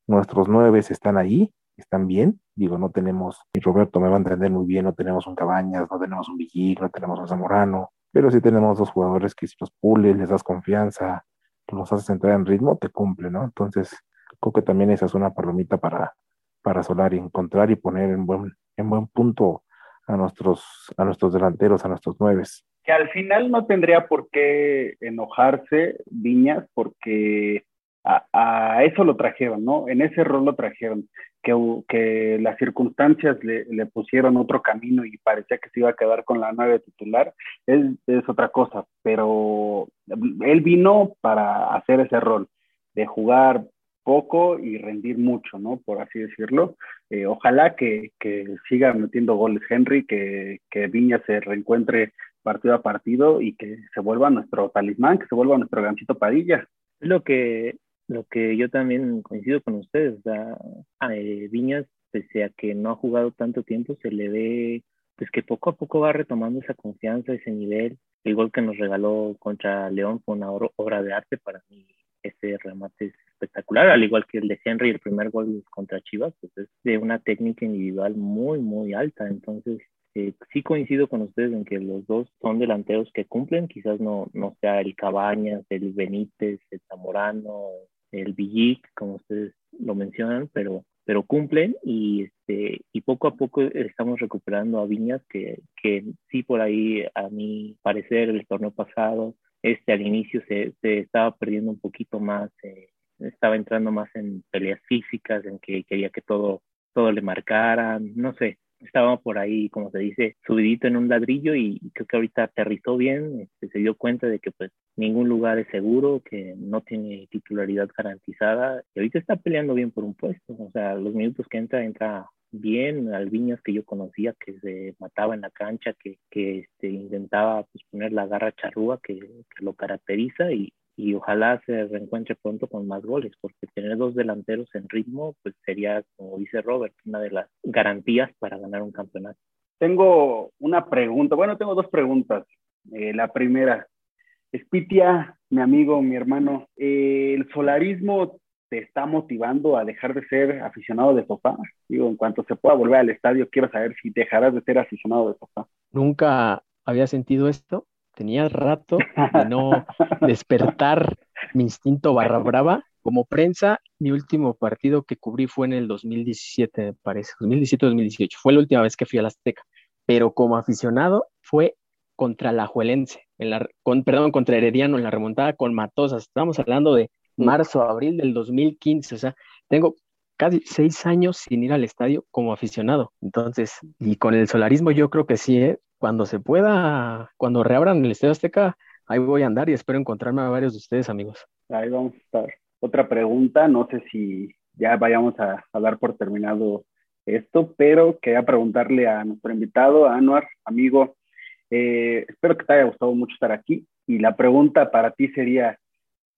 nuestros nueve están ahí, están bien. Digo, no tenemos, y Roberto me va a entender muy bien, no tenemos un Cabañas, no tenemos un Villig, no tenemos un Zamorano, pero sí tenemos dos jugadores que si los pules, les das confianza, los haces entrar en ritmo, te cumple, ¿no? Entonces, creo que también esa es una palomita para, para Solari, encontrar y poner en buen, en buen punto a nuestros, a nuestros delanteros, a nuestros nueves. Que al final no tendría por qué enojarse Viñas, porque a, eso lo trajeron, ¿no? En ese rol lo trajeron, que, que las circunstancias le, le, pusieron otro camino y parecía que se iba a quedar con la nueve titular, es, es otra cosa, pero él vino para hacer ese rol, de jugar poco y rendir mucho, ¿no? Por así decirlo. Eh, ojalá que, que, siga metiendo goles Henry, que, que Viña se reencuentre partido a partido y que se vuelva nuestro talismán, que se vuelva nuestro ganchito Padilla. Lo que lo que yo también coincido con ustedes, a eh, Viñas, pese a que no ha jugado tanto tiempo, se le ve pues que poco a poco va retomando esa confianza, ese nivel. El gol que nos regaló contra León fue una obra de arte para mí. Ese remate es espectacular, al igual que el de Henry, el primer gol contra Chivas, pues es de una técnica individual muy, muy alta. Entonces, eh, sí coincido con ustedes en que los dos son delanteros que cumplen, quizás no, no sea el Cabañas, el Benítez, el Zamorano, el Villic, como ustedes lo mencionan, pero, pero cumplen y, este, y poco a poco estamos recuperando a Viñas, que, que sí por ahí a mi parecer el torneo pasado, este al inicio se, se estaba perdiendo un poquito más, eh, estaba entrando más en peleas físicas, en que quería que todo, todo le marcaran, no sé, estaba por ahí, como se dice, subidito en un ladrillo y creo que ahorita aterrizó bien, este, se dio cuenta de que pues ningún lugar es seguro, que no tiene titularidad garantizada y ahorita está peleando bien por un puesto, o sea, los minutos que entra, entra bien, Alviñas que yo conocía, que se mataba en la cancha, que, que este, intentaba pues, poner la garra charrúa que, que lo caracteriza y, y ojalá se reencuentre pronto con más goles, porque tener dos delanteros en ritmo, pues sería, como dice Robert, una de las garantías para ganar un campeonato. Tengo una pregunta, bueno, tengo dos preguntas. Eh, la primera, Spitia, mi amigo, mi hermano, eh, ¿el solarismo te está motivando a dejar de ser aficionado de sofá? Digo, en cuanto se pueda volver al estadio, quiero saber si dejarás de ser aficionado de sofá. Nunca había sentido esto, tenía rato de no <laughs> despertar mi instinto barra brava. Como prensa, mi último partido que cubrí fue en el 2017, me parece, 2017-2018. Fue la última vez que fui a la Azteca. Pero como aficionado fue contra la Juelense, en la, con, perdón, contra Herediano en la remontada con Matosas. Estamos hablando de marzo, abril del 2015. O sea, tengo casi seis años sin ir al estadio como aficionado. Entonces, y con el solarismo yo creo que sí, ¿eh? Cuando se pueda, cuando reabran el Estadio Azteca, ahí voy a andar y espero encontrarme a varios de ustedes, amigos. Ahí vamos a estar. Otra pregunta, no sé si ya vayamos a, dar por terminado esto, pero quería preguntarle a nuestro invitado, a Anuar, amigo, eh, espero que te haya gustado mucho estar aquí y la pregunta para ti sería,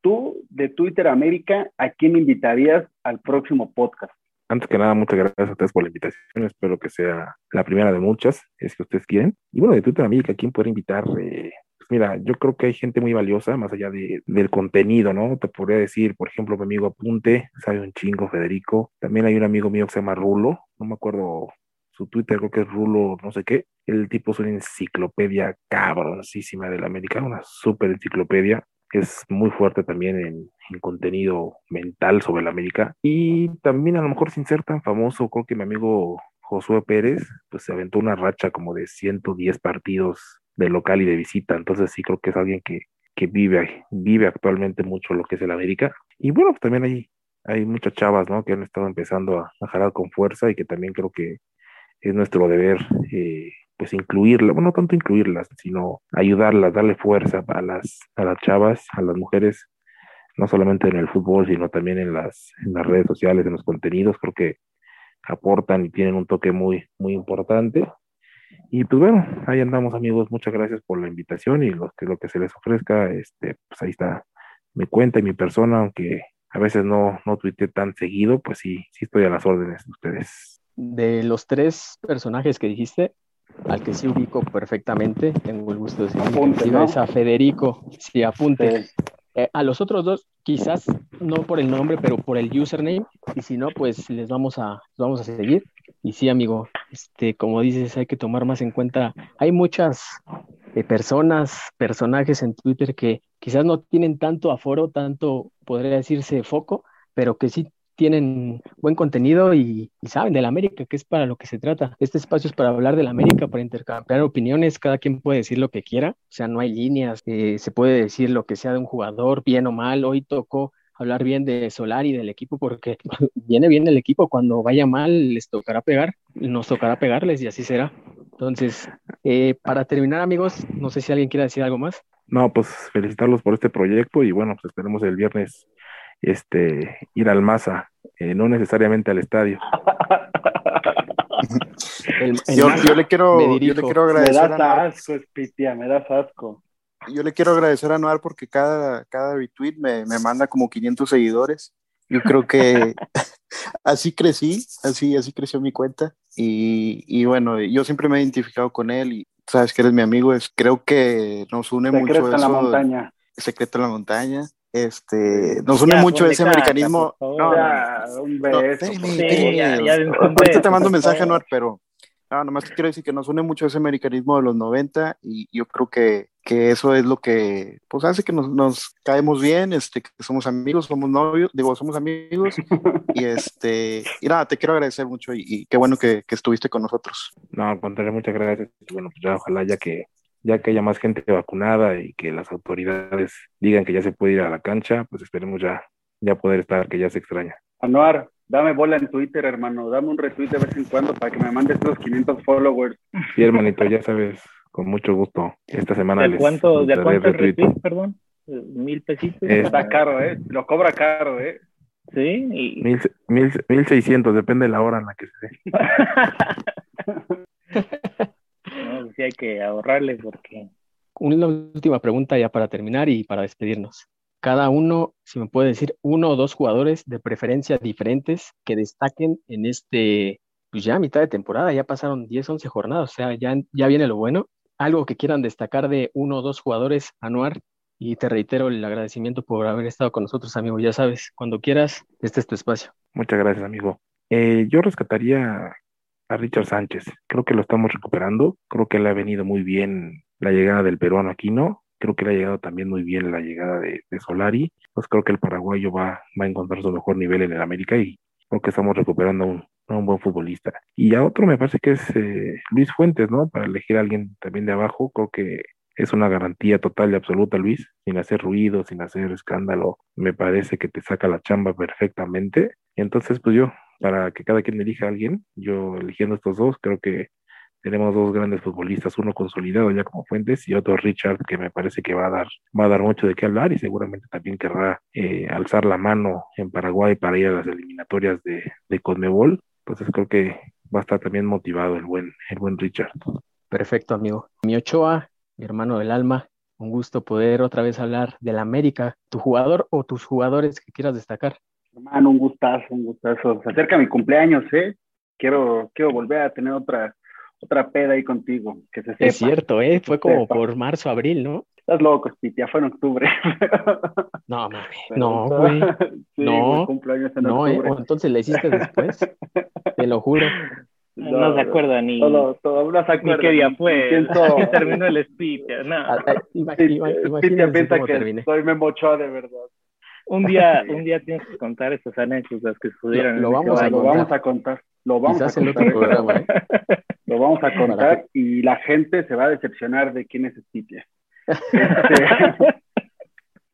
tú de Twitter América, ¿a quién invitarías al próximo podcast? Antes que nada, muchas gracias a ustedes por la invitación. Espero que sea la primera de muchas, es que ustedes quieren. Y bueno, de Twitter América, ¿quién puede invitar? Eh, pues mira, yo creo que hay gente muy valiosa, más allá de, del contenido, ¿no? Te podría decir, por ejemplo, mi amigo Apunte, sabe un chingo, Federico. También hay un amigo mío que se llama Rulo, no me acuerdo su Twitter, creo que es Rulo, no sé qué. El tipo es una enciclopedia cabroncísima de la América, una súper enciclopedia es muy fuerte también en, contenido mental sobre la América. Y también a lo mejor sin ser tan famoso, creo que mi amigo Josué Pérez, pues se aventó una racha como de 110 partidos de local y de visita. Entonces sí creo que es alguien que, que vive, vive actualmente mucho lo que es el América. Y bueno, pues también hay, hay muchas chavas, ¿no? Que han estado empezando a, a jalar con fuerza y que también creo que es nuestro deber, eh, pues incluirlas, bueno, no tanto incluirlas, sino ayudarlas, darle fuerza a las, a las chavas, a las mujeres, no solamente en el fútbol, sino también en las, en las redes sociales, en los contenidos, creo que aportan y tienen un toque muy, muy importante. Y pues bueno, ahí andamos amigos, muchas gracias por la invitación y lo que, lo que se les ofrezca, este, pues ahí está mi cuenta y mi persona, aunque a veces no, no tan seguido, pues sí, sí estoy a las órdenes de ustedes. De los tres personajes que dijiste, al que sí ubico perfectamente, tengo el gusto de decir Apunte, ¿no? es a Federico, sí, apunte. Eh, a los otros dos, quizás no por el nombre, pero por el username, y si no, pues les vamos a, les vamos a seguir. Y sí, amigo, este, como dices, hay que tomar más en cuenta, hay muchas eh, personas, personajes en Twitter que quizás no tienen tanto aforo, tanto, podría decirse, foco, pero que sí tienen buen contenido y, y saben de la América, que es para lo que se trata. Este espacio es para hablar de la América, para intercambiar opiniones, cada quien puede decir lo que quiera, o sea, no hay líneas, eh, se puede decir lo que sea de un jugador, bien o mal, hoy tocó hablar bien de Solari, del equipo, porque <laughs> viene bien el equipo, cuando vaya mal les tocará pegar, nos tocará pegarles y así será. Entonces, eh, para terminar, amigos, no sé si alguien quiere decir algo más. No, pues felicitarlos por este proyecto y bueno, pues esperemos el viernes este, ir al Masa, eh, no necesariamente al estadio. <laughs> El- el Yo, yo le quiero, me yo le quiero Me agradecer a das Noar, asco, Spitia, me das asco. yo le quiero agradecer a Noar porque cada, cada retweet me, me manda como 500 seguidores. Yo creo que <laughs> así crecí, así, así creció mi cuenta. Y, y bueno, yo siempre me he identificado con él y sabes que eres mi amigo. Es, creo que nos une mucho Secreto en la montaña. Secreto en la montaña. Este, nos une Ya, mucho ese americanismo. favor. No, no, Ya, espérame, Sí, Ahorita te mando un mensaje. Anuar, pero no, nomás te quiero decir que nos une mucho ese americanismo de los 90 y yo creo que, que eso es lo que pues hace que nos, nos caemos bien, este, que somos amigos, somos novios, digo, somos amigos y este, y nada, te quiero agradecer mucho y, y qué bueno que, que estuviste con nosotros. No, al contrario, muchas gracias. Bueno, pues ya ojalá ya que ya que haya más gente vacunada y que las autoridades digan que ya se puede ir a la cancha, pues esperemos ya, ya poder estar, que ya se extraña. Anuar, dame bola en Twitter, hermano. Dame un retweet de vez en cuando para que me mandes los 500 followers. Sí, hermanito, ya sabes, con mucho gusto. Esta semana ¿De les cuánto, de cuánto el retweet. retweet, perdón? Eh, ¿Mil pesitos? Está caro, ¿eh? Lo cobra caro, ¿eh? Sí, y... Mil, mil, mil seiscientos, depende de la hora en la que se dé. <laughs> hay que ahorrarle porque Una última pregunta ya para terminar y para despedirnos. Cada uno, si me puede decir, uno o dos jugadores de preferencia diferentes que destaquen en este, pues ya a mitad de temporada, ya pasaron 10, 11 jornadas, o sea, ya, ya viene lo bueno. Algo que quieran destacar de uno o dos jugadores, Anuar, y te reitero el agradecimiento por haber estado con nosotros, amigo. Ya sabes, cuando quieras, este es tu espacio. Muchas gracias, amigo. Eh, yo rescataría a Richard Sánchez. Creo que lo estamos recuperando. Creo que le ha venido muy bien la llegada del peruano Aquino. Creo que le ha llegado también muy bien la llegada de, de Solari. Pues creo que el paraguayo va, va a encontrar su mejor nivel en el América y creo que estamos recuperando un, a un buen futbolista. Y a otro me parece que es eh, Luis Fuentes, ¿no? Para elegir a alguien también de abajo. Creo que es una garantía total y absoluta, Luis, sin hacer ruido, sin hacer escándalo. Me parece que te saca la chamba perfectamente. Entonces, pues yo, para que cada quien elija a alguien, yo eligiendo estos dos, creo que tenemos dos grandes futbolistas, uno consolidado ya como Fuentes y otro Richard, que me parece que va a dar, va a dar mucho de qué hablar y seguramente también querrá eh, alzar la mano en Paraguay para ir a las eliminatorias de, de Conmebol. Entonces creo que va a estar también motivado el buen, el buen Richard. Perfecto, amigo. Mi Ochoa, mi hermano del alma, un gusto poder otra vez hablar del América, tu jugador o tus jugadores que quieras destacar. Hermano, un gustazo, un gustazo. Se acerca mi cumpleaños, ¿eh? Quiero, quiero volver a tener otra, otra peda ahí contigo, que se sepa. Es cierto, ¿eh? Fue como sepa. por marzo, abril, ¿no? Estás loco, Spitia, fue en octubre. <laughs> No, mami. Pero- No, güey. <laughs> Sí, No, mi cumpleaños en No, ¿eh? octubre. O entonces le hiciste después. Te lo juro. <laughs> no, se acuerda ni, Todo, todo, no se ni acuerda. qué día fue, Pienso- ni terminó el speech, no. Ah, ah, ima- Sí, ima- Spitia Imagínense piensa que terminé. soy Memo Ochoa de verdad. Un día, un día tienes que contar esas anécdotas que sucedieron. Lo- en lo vamos a lo contar. vamos a contar. Lo vamos Quizás a contar. otro programa, ¿eh? <laughs> Lo vamos a contar y la gente se va a decepcionar de quién es. <laughs>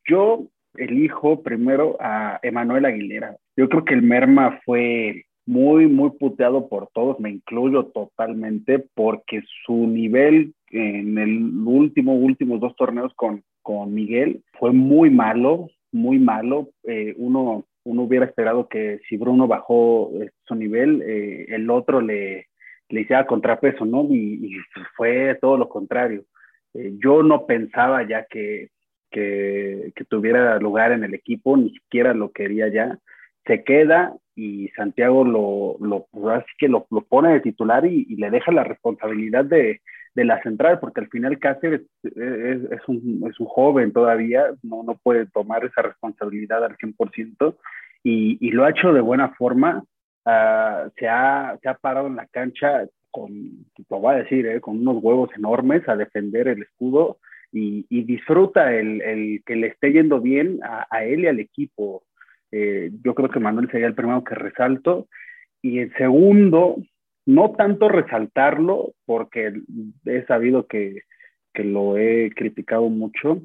Este, dijo primero a Emanuel Aguilera. Yo creo que el Merma fue muy, muy puteado por todos, me incluyo totalmente, porque su nivel en el último, últimos dos torneos con, con Miguel fue muy malo, muy malo. Eh, uno, uno hubiera esperado que si Bruno bajó eh, su nivel, eh, el otro le, le hiciera contrapeso, ¿no? Y, fue todo lo contrario. yo no pensaba ya que, que, que, tuviera lugar en el equipo, ni siquiera lo quería ya. Se queda y Santiago lo, lo pues, así que lo, lo, pone de titular y, y, le deja la responsabilidad de, de la central, porque al final Cáceres es, es, un, es un joven todavía, no, no puede tomar esa responsabilidad al 100%, y, y lo ha hecho de buena forma, uh, se, ha, se ha parado en la cancha con, lo voy a decir, eh, con unos huevos enormes a defender el escudo y, y disfruta el, el, que le esté yendo bien a, a él y al equipo. Eh, yo creo que Manuel sería el primero que resalto. Y el segundo, no tanto resaltarlo, porque he sabido que, que lo he criticado mucho,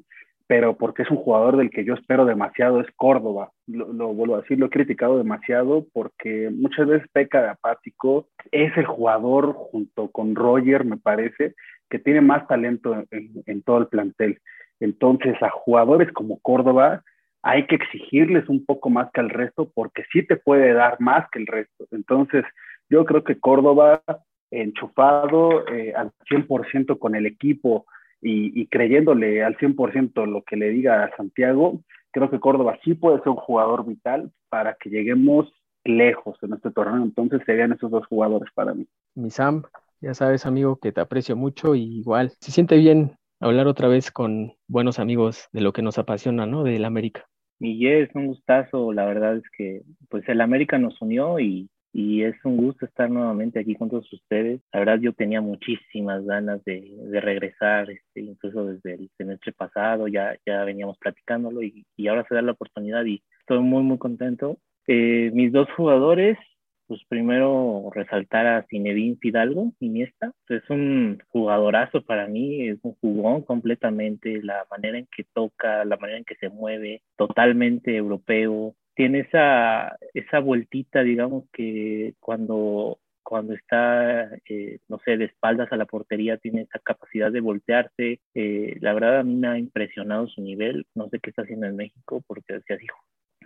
pero porque es un jugador del que yo espero demasiado, es Córdoba. Lo, vuelvo a decir, lo he criticado demasiado porque muchas veces peca de apático. Es el jugador, junto con Roger, me parece, que tiene más talento en, en todo el plantel. Entonces, a jugadores como Córdoba hay que exigirles un poco más que al resto porque sí te puede dar más que el resto. Entonces, yo creo que Córdoba, enchufado eh, al 100% con el equipo y, y, creyéndole al 100% lo que le diga a Santiago, creo que Córdoba sí puede ser un jugador vital para que lleguemos lejos en este torneo. Entonces serían esos dos jugadores para mí. Mi Sam, ya sabes, amigo, que te aprecio mucho y igual se siente bien hablar otra vez con buenos amigos de lo que nos apasiona, ¿no? Del América. Miguel, es un gustazo, la verdad es que pues el América nos unió y, y es un gusto estar nuevamente aquí con todos ustedes. La verdad yo tenía muchísimas ganas de, de regresar, este, incluso desde el semestre pasado, ya, ya veníamos platicándolo y, y ahora se da la oportunidad y estoy muy, muy contento. Eh, mis dos jugadores, pues primero resaltar a Zinedine Fidalgo, Iniesta, es un jugadorazo para mí, es un jugón completamente, la manera en que toca, la manera en que se mueve, totalmente europeo, tiene esa, esa vueltita, digamos, que cuando, cuando está, eh, no sé, de espaldas a la portería, tiene esa capacidad de voltearse. Eh, la verdad, a mí me ha impresionado su nivel. No sé qué está haciendo en México, porque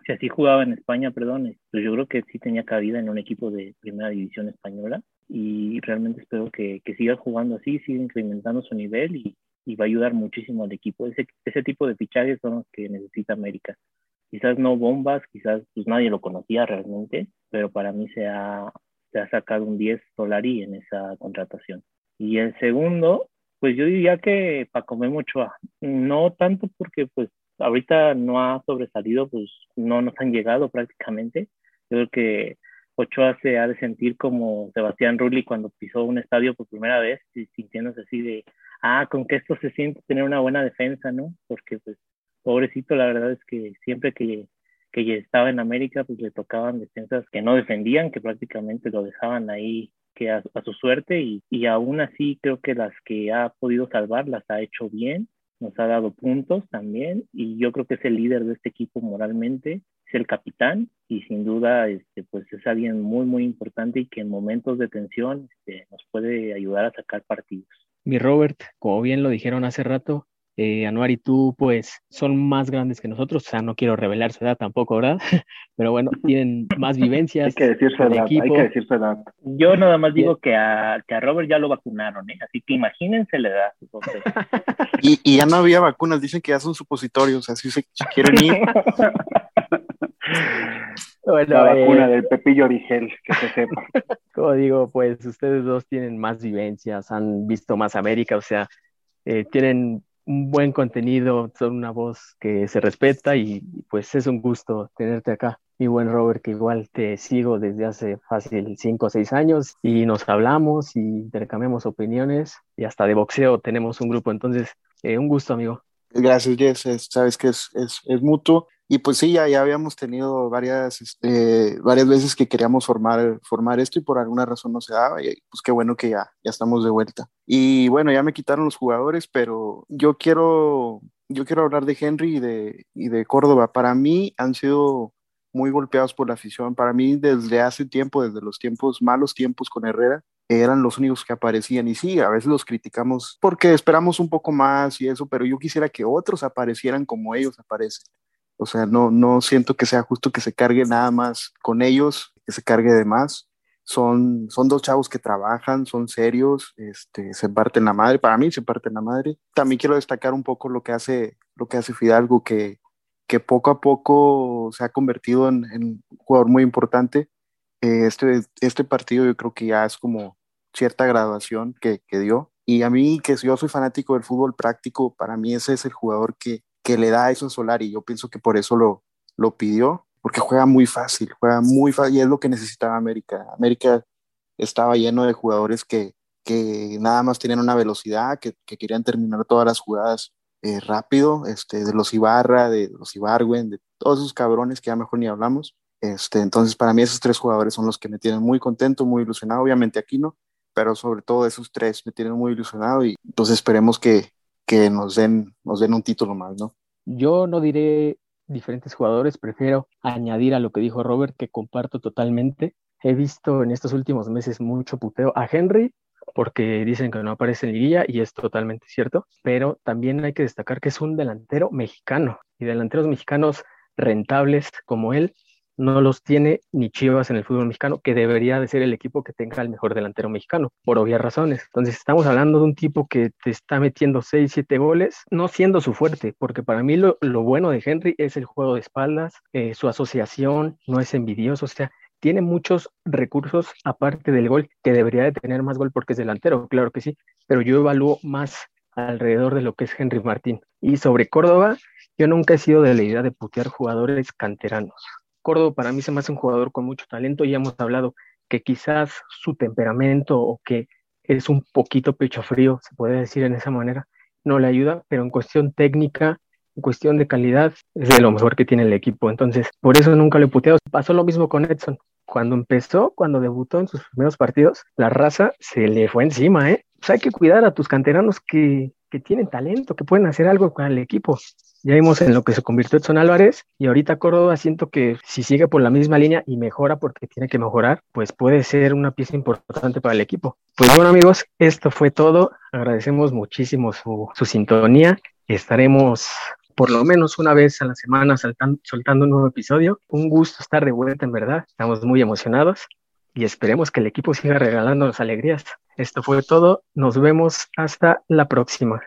si así jugaba en España, perdón, pues yo creo que sí tenía cabida en un equipo de primera división española y realmente espero que, que siga jugando así, siga incrementando su nivel y, y, va a ayudar muchísimo al equipo. Ese, ese tipo de fichajes son los que necesita América. Quizás no bombas, quizás pues nadie lo conocía realmente, pero para mí se ha, se ha sacado un 10 Solari en esa contratación. Y el segundo, pues yo diría que Paco Memo Ochoa, no tanto porque pues ahorita no ha sobresalido, pues no nos han llegado prácticamente. Yo creo que Ochoa se ha de sentir como Sebastián Rulli cuando pisó un estadio por primera vez, sintiéndose así de, ah, con que esto se siente tener una buena defensa, ¿no? Porque pues, pobrecito, la verdad es que siempre que, que estaba en América, pues le tocaban defensas que no defendían, que prácticamente lo dejaban ahí que a, a su suerte y, y aún así creo que las que ha podido salvar las ha hecho bien nos ha dado puntos también y yo creo que es el líder de este equipo moralmente, es el capitán y sin duda este, pues es alguien muy muy importante y que en momentos de tensión este, nos puede ayudar a sacar partidos. Mi Robert, como bien lo dijeron hace rato, eh, Anuar y tú, pues, son más grandes que nosotros, o sea, no quiero revelar su edad tampoco, ¿verdad? <laughs> Pero bueno, <laughs> tienen más vivencias. hay que decir su edad, hay que decir su edad. Yo nada más digo que a, que a Robert ya lo vacunaron, ¿eh? Así que imagínense la edad. <laughs> y, y, ya no había vacunas, dicen que ya son supositorios, así si quieren ir. Bueno, la vacuna eh, del Pepillo Origel, que se sepa. Como digo, pues ustedes dos tienen más vivencias, han visto más América, o sea, eh, tienen un buen contenido, son una voz que se respeta y pues es un gusto tenerte acá. Mi buen Robert, que igual te sigo desde hace fácil cinco o seis años y nos hablamos y intercambiamos opiniones y hasta de boxeo tenemos un grupo. Entonces, eh, un gusto, amigo. Gracias, Jess. sabes que es, es, es mutuo. Y pues sí, ya, ya habíamos tenido varias, este, varias veces que queríamos formar, formar esto y por alguna razón no se daba. Y pues qué bueno que ya, ya estamos de vuelta. Y bueno, ya me quitaron los jugadores, pero yo quiero yo quiero hablar de Henry y de, y de Córdoba. Para mí han sido muy golpeados por la afición. Para mí, desde hace tiempo, desde los tiempos, malos tiempos con Herrera, eran los únicos que aparecían. Y sí, a veces los criticamos porque esperamos un poco más y eso, pero yo quisiera que otros aparecieran como ellos aparecen. O sea, no, no siento que sea justo que se cargue nada más con ellos, que se cargue de más. Son, son dos chavos que trabajan, son serios, este, se parten la madre. Para mí se parten la madre. También quiero destacar un poco lo que hace, lo que hace Fidalgo, que, que poco a poco se ha convertido en, un jugador muy importante. Eh, este, este partido yo creo que ya es como cierta graduación que, que, dio. Y a mí, que yo soy fanático del fútbol práctico, para mí ese es el jugador que, que le da eso a Solari. Yo pienso que por eso lo, lo pidió, porque juega muy fácil, juega muy fácil y es lo que necesitaba América. América estaba lleno de jugadores que, que nada más tenían una velocidad, que, que querían terminar todas las jugadas eh, rápido, este, de los Ibarra, de los Ibarwen, de todos esos cabrones que ya mejor ni hablamos. Este, entonces, para mí esos tres jugadores son los que me tienen muy contento, muy ilusionado. Obviamente aquí no, pero sobre todo esos tres me tienen muy ilusionado y entonces esperemos que, que nos, den, nos den un título más, ¿no? Yo no diré diferentes jugadores, prefiero añadir a lo que dijo Robert, que comparto totalmente. He visto en estos últimos meses mucho puteo a Henry porque dicen que no aparece en liguilla y es totalmente cierto, pero también hay que destacar que es un delantero mexicano y delanteros mexicanos rentables como él no los tiene ni Chivas en el fútbol mexicano, que debería de ser el equipo que tenga el mejor delantero mexicano, por obvias razones. Entonces estamos hablando de un tipo que te está metiendo 6, 7 goles, no siendo su fuerte, porque para mí lo, bueno de Henry es el juego de espaldas, eh, su asociación, no es envidioso, o sea, tiene muchos recursos aparte del gol, que debería de tener más gol porque es delantero, claro que sí, pero yo evalúo más alrededor de lo que es Henry Martín. Y sobre Córdoba, yo nunca he sido de la idea de putear jugadores canteranos. Córdoba para mí se me hace un jugador con mucho talento y hemos hablado que quizás su temperamento o que es un poquito pecho frío, se puede decir en esa manera, no le ayuda, pero en cuestión técnica, en cuestión de calidad, es de lo mejor que tiene el equipo. Entonces, por eso nunca le he puteado. Pasó lo mismo con Edson cuando empezó, cuando debutó en sus primeros partidos, la raza se le fue encima, ¿eh? Pues hay que cuidar a tus canteranos que, que tienen talento, que pueden hacer algo con el equipo. Ya vimos en lo que se convirtió Edson Álvarez y ahorita Córdoba siento que si sigue por la misma línea y mejora porque tiene que mejorar, pues puede ser una pieza importante para el equipo. Pues bueno amigos, esto fue todo. Agradecemos muchísimo su, su sintonía. Estaremos por lo menos una vez a la semana soltando un nuevo episodio. Un gusto estar de vuelta, en verdad. Estamos muy emocionados y esperemos que el equipo siga regalándonos alegrías. Esto fue todo. Nos vemos hasta la próxima.